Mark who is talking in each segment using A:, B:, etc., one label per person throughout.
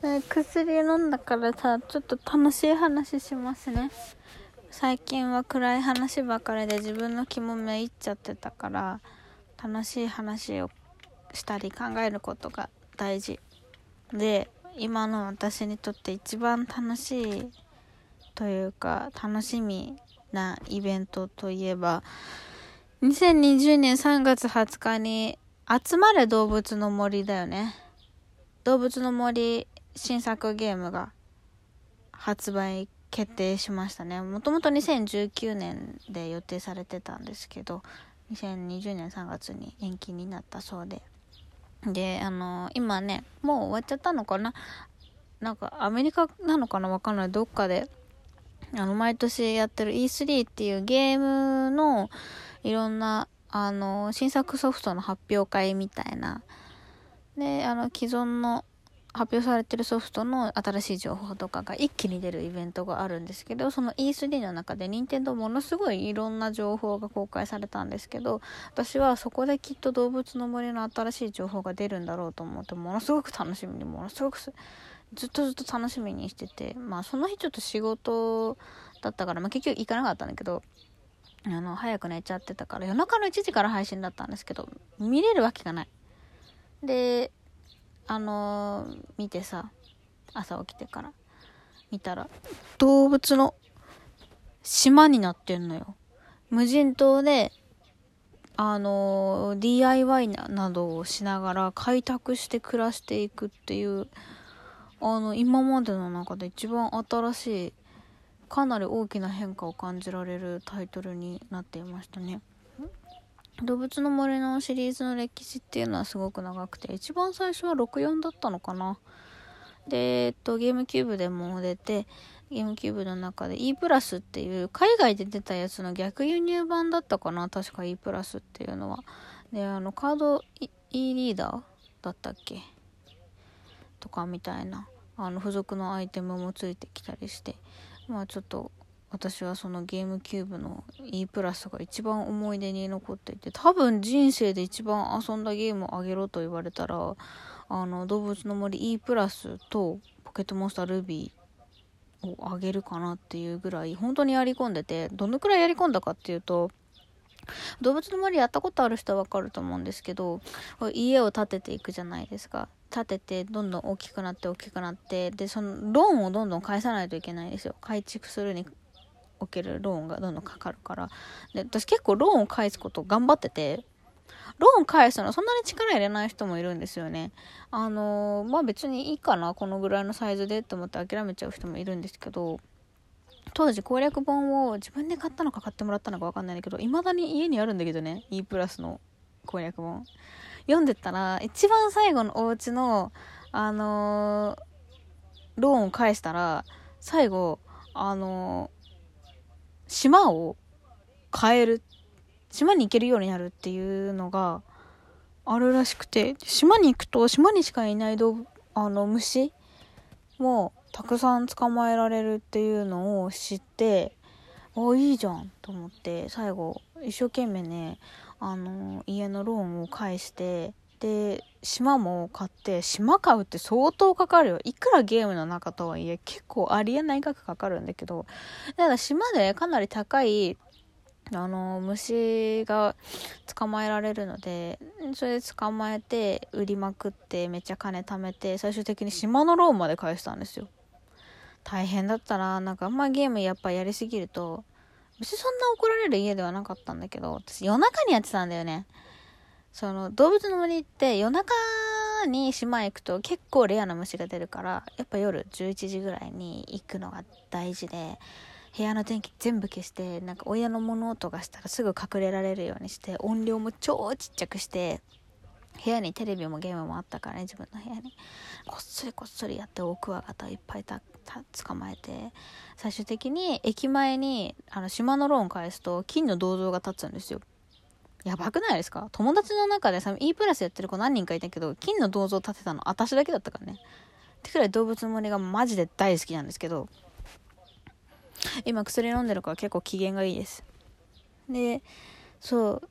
A: 薬飲んだからさちょっと楽しい話しますね。最近は暗い話ばかりで自分の気もめいっちゃってたから楽しい話をしたり考えることが大事で今の私にとって一番楽しいというか楽しみなイベントといえば2020年3月20日に集まれ動物の森だよね。動物の森新作ゲームが発売決定しましたね。もともと2019年で予定されてたんですけど2020年3月に延期になったそうで。であの今ねもう終わっちゃったのかな？なんかアメリカなのかな？わかんない。どっかであの毎年やってる E3 っていうゲームのいろんなあの新作ソフトの発表会みたいな。であの既存の発表されてるソフトの新しい情報とかが一気に出るイベントがあるんですけどその E3 の中で任天堂ものすごいいろんな情報が公開されたんですけど私はそこできっと動物の森の新しい情報が出るんだろうと思ってものすごく楽しみにものすごくずっとずっと楽しみにしててまあその日ちょっと仕事だったから、まあ、結局行かなかったんだけどあの早く寝ちゃってたから夜中の1時から配信だったんですけど見れるわけがない。であのー、見てさ朝起きてから見たら動物の島になってんのよ無人島であのー、DIY などをしながら開拓して暮らしていくっていうあの今までの中で一番新しいかなり大きな変化を感じられるタイトルになっていましたね。動物の森のシリーズの歴史っていうのはすごく長くて一番最初は64だったのかな。で、えっと、ゲームキューブでも出てゲームキューブの中で E プラスっていう海外で出たやつの逆輸入版だったかな。確か E プラスっていうのは。であのカード E リーダーだったっけ？とかみたいな。あの付属のアイテムもついてきたりして。まあちょっと私はそのゲームキューブの E プラスが一番思い出に残っていて多分人生で一番遊んだゲームをあげろと言われたらあの動物の森 E プラスとポケットモンスタールビーをあげるかなっていうぐらい本当にやり込んでてどのくらいやり込んだかっていうと動物の森やったことある人はわかると思うんですけど家を建てていくじゃないですか。建ててどんどん大きくなって大きくなってでそのローンをどんどん返さないといけないんですよ。改築するにおけるローンがどんどんかかるから。で私結構ローンを返すこと頑張ってて。ローン返すのそんなに力入れない人もいるんですよね。あのー、まあ別にいいかなこのぐらいのサイズでって思って諦めちゃう人もいるんですけど。当時攻略本を自分で買ったのか買ってもらったのか分かんないんだけど未だに家にあるんだけどね E プラスの攻略本。読んでったら一番最後のお家のあのー、ローンを返したら最後あの島を変える島に行けるようになるっていうのがあるらしくて島に行くと島にしかいない動あの虫もたくさん捕まえられるっていうのを知ってあいいじゃんと思って最後一生懸命ねあの家のローンを返してで島も買って島買うって相当かかるよ。いくらゲームの中とはいえ結構ありえない額かかるんだけど。だから島でかなり高いあの虫が捕まえられるのでそれで捕まえて売りまくってめっちゃ金貯めて最終的に島のローンまで返したんですよ。大変だったらなんかあんまゲームやっぱやりすぎると別にそんな怒られる家ではなかったんだけど私夜中にやってたんだよね。その動物の森って夜中に島へ行くと結構レアな虫が出るからやっぱ夜11時ぐらいに行くのが大事で部屋の電気全部消してなんか親の物音がしたらすぐ隠れられるようにして音量も超ちっちゃくして部屋にテレビもゲームもあったからね自分の部屋に。こっそりこっそりやってオクワガタいっぱいた捕まえて最終的に駅前にあの島のローン返すと金の銅像が立つんですよ。やばくないですか？友達の中でさ E プラスやってる子何人かいたけど金の銅像立てたの私だけだったからねってくらい動物の森がマジで大好きなんですけど今薬飲んでるから結構機嫌がいいですでそう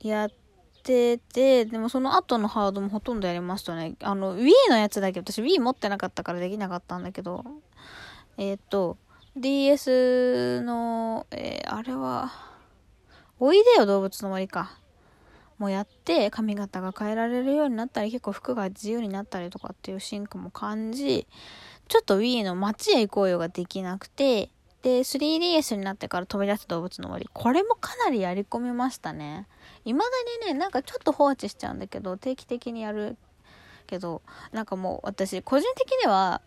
A: やってて、でもその後のハードもほとんどやりましたね。あの、Wii のやつだけ、私 Wii 持ってなかったからできなかったんだけど、えっ、と、DS の、えー、あれは、おいでよ動物の森か。もうやって髪型が変えられるようになったり結構服が自由になったりとかっていう進化も感じちょっと Wii の街へ行こうよができなくてで 3DS になってから飛び出す動物の森これもかなりやり込みましたね未だにねなんかちょっと放置しちゃうんだけど定期的にやるけどなんかもう私個人的には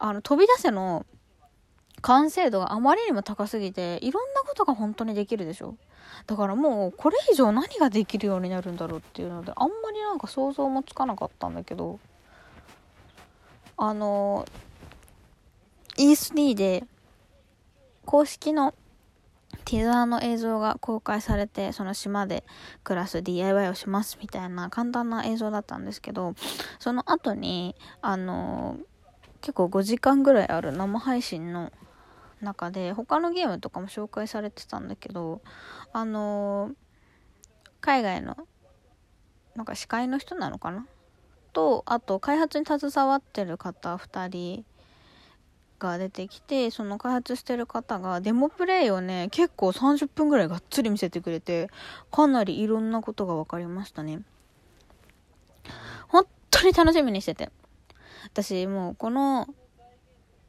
A: あの飛び出せの完成度があまりにも高すぎていろんなことが本当にできるでしょ。だからもうこれ以上何ができるようになるんだろうっていうのであんまりなんか想像もつかなかったんだけど。あの E3 で公式のティザーの映像が公開されてその島で暮らす DIY をしますみたいな簡単な映像だったんですけどその後にあの結構5時間ぐらいある生配信の中で他のゲームとかも紹介されてたんだけどあのー、海外のなんか司会の人なのかな？とあと開発に携わってる方2人が出てきてその開発してる方がデモプレイをね結構30分ぐらいがっつり見せてくれてかなりいろんなことが分かりましたね。本当に楽しみにしてて。私もうこの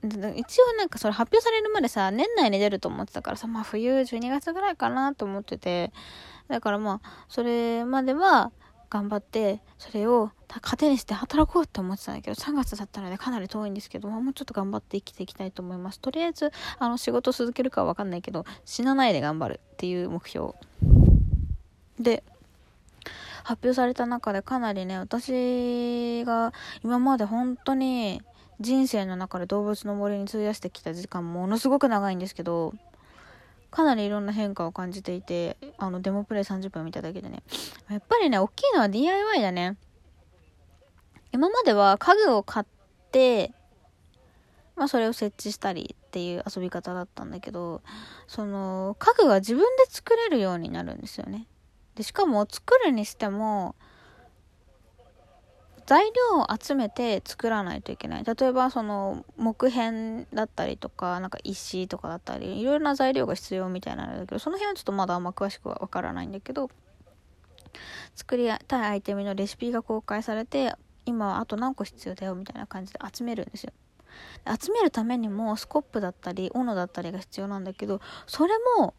A: 一応なんかそれ発表されるまでさ、年内に出ると思ってたからさ、まあ冬12月ぐらいかなと思ってて、だからまあ、それまでは頑張って、それを糧にして働こうって思ってたんだけど、3月だったのでかなり遠いんですけど、もうちょっと頑張って生きていきたいと思います。とりあえず、あの仕事続けるかわかんないけど、死なないで頑張るっていう目標。で、発表された中でかなりね、私が今まで本当に人生の中で動物の森に費やしてきた時間ものすごく長いんですけど、かなりいろんな変化を感じていて、あの、デモプレイ30分見ただけでね。やっぱりね、大きいのは DIY だね。今までは家具を買って、まあそれを設置したりっていう遊び方だったんだけど、その、家具が自分で作れるようになるんですよね。で、しかも作るにしても、材料を集めて作らないといけない。例えばその木片だったりとか、なんか石とかだったり、いろいろな材料が必要みたいなんだけど、その辺はちょっとまだあんま詳しくはわからないんだけど、作りたいアイテムのレシピが公開されて、今はあと何個必要だよみたいな感じで集めるんですよ。集めるためにもスコップだったり、斧だったりが必要なんだけど、それも、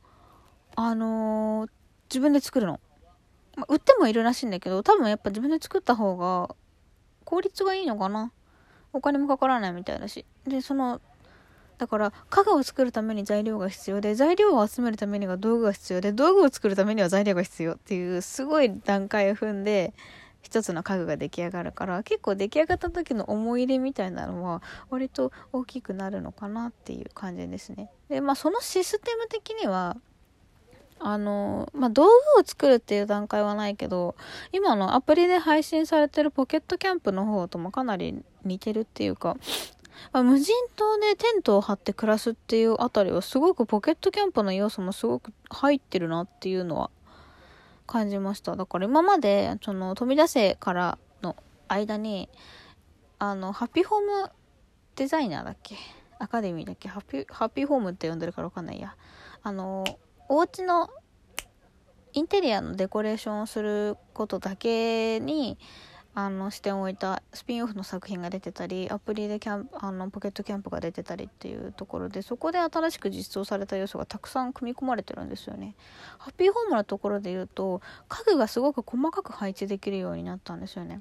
A: あのー、自分で作るの。ま売ってもいるらしいんだけど、多分やっぱ自分で作った方が効率がいいのかな？お金もかからないみたいだし。で、その、だから家具を作るために材料が必要で材料を集めるためには道具が必要で道具を作るためには材料が必要っていうすごい段階を踏んで一つの家具が出来上がるから結構出来上がった時の思い入れみたいなのは割と大きくなるのかなっていう感じですね。でまあそのシステム的にはあの、まあ、道具を作るっていう段階はないけど、今のアプリで配信されてるポケットキャンプの方ともかなり似てるっていうか、まあ、無人島でテントを張って暮らすっていうあたりはすごくポケットキャンプの要素もすごく入ってるなっていうのは感じました。だから今まで、その飛び出せからの間に、あの、ハッピーホームデザイナーだっけ？アカデミーだっけ？ハッピー、ハッピーホームって呼んでるからわかんないや。あの、お家のインテリアのデコレーションをすることだけにあの視点を置いたスピンオフの作品が出てたりアプリでキャンあのポケットキャンプが出てたりっていうところでそこで新しく実装された要素がたくさん組み込まれてるんですよね。ハッピーホームのところで言うと家具がすごく細かく配置できるようになったんですよね。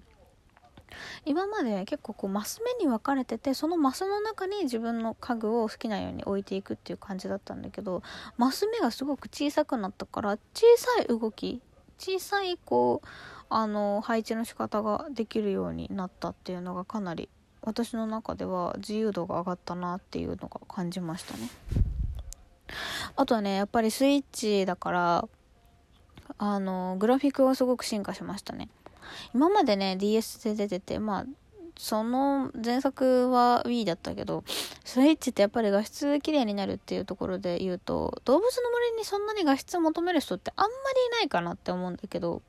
A: 今まで結構こうマス目に分かれててそのマスの中に自分の家具を好きなように置いていくっていう感じだったんだけどマス目がすごく小さくなったから小さい動き小さいこうあの配置の仕方ができるようになったっていうのがかなり私の中では自由度が上がったなっていうのが感じましたね。あとはねやっぱりスイッチだからあのグラフィックがすごく進化しましたね。今までね、DS で出てて、まあ、その前作は Wii だったけど、スイッチってやっぱり画質綺麗になるっていうところで言うと、動物の森にそんなに画質を求める人ってあんまりいないかなって思うんだけど、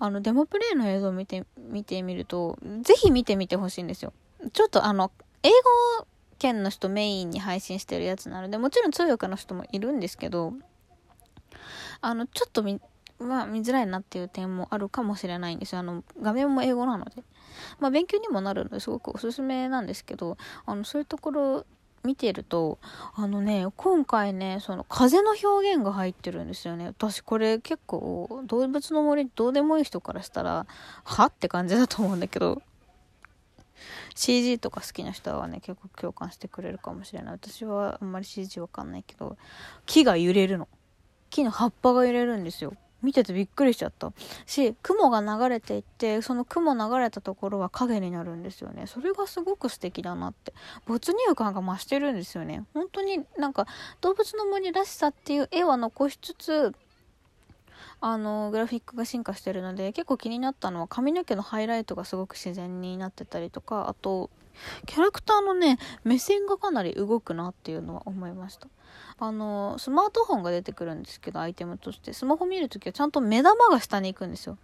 A: あの、デモプレイの映像を見て、見てみると、ぜひ見てみてほしいんですよ。ちょっとあの、英語圏の人メインに配信してるやつなので、もちろん通訳の人もいるんですけど、あの、ちょっと見、まあ、見づらいなっていう点もあるかもしれないんですよ。あの、画面も英語なので。まあ、勉強にもなるのですごくおすすめなんですけど、あの、そういうところ見てると、あのね、今回ね、その風の表現が入ってるんですよね。私これ結構動物の森どうでもいい人からしたら、は？って感じだと思うんだけど、CG とか好きな人はね、結構共感してくれるかもしれない。私はあんまり CG わかんないけど、木が揺れるの。木の葉っぱが揺れるんですよ。見ててびっくりしちゃった。し雲が流れていってその雲流れたところは影になるんですよね。それがすごく素敵だなって。没入感が増してるんですよね。本当になんか動物の森らしさっていう絵は残しつつあのグラフィックが進化してるので結構気になったのは髪の毛のハイライトがすごく自然になってたりとかあとキャラクターのね目線がかなり動くなっていうのは思いました。あのスマートフォンが出てくるんですけどアイテムとして。スマホ見るときはちゃんと目玉が下に行くんですよ。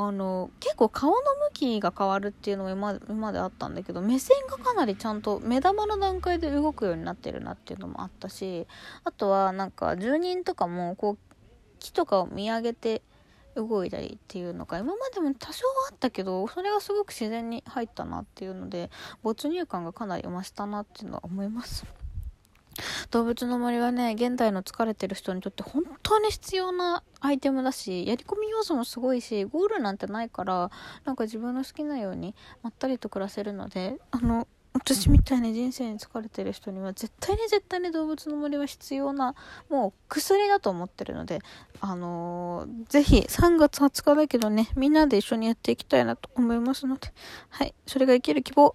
A: あの結構顔の向きが変わるっていうのも今今まであったんだけど目線がかなりちゃんと目玉の段階で動くようになってるなっていうのもあったしあとはなんか住人とかもこう木とかを見上げて動いたりっていうのが今までも多少はあったけどそれがすごく自然に入ったなっていうので没入感がかなり増したなっていうのは思います。動物の森はね、現代の疲れてる人にとって本当に必要なアイテムだし、やり込み要素もすごいし、ゴールなんてないから、なんか自分の好きなようにまったりと暮らせるので、あの、私みたいに人生に疲れてる人には絶対に絶対に動物の森は必要なもう薬だと思ってるのであのー、ぜひ3月20日だけどねみんなで一緒にやっていきたいなと思いますのではいそれが生きる希望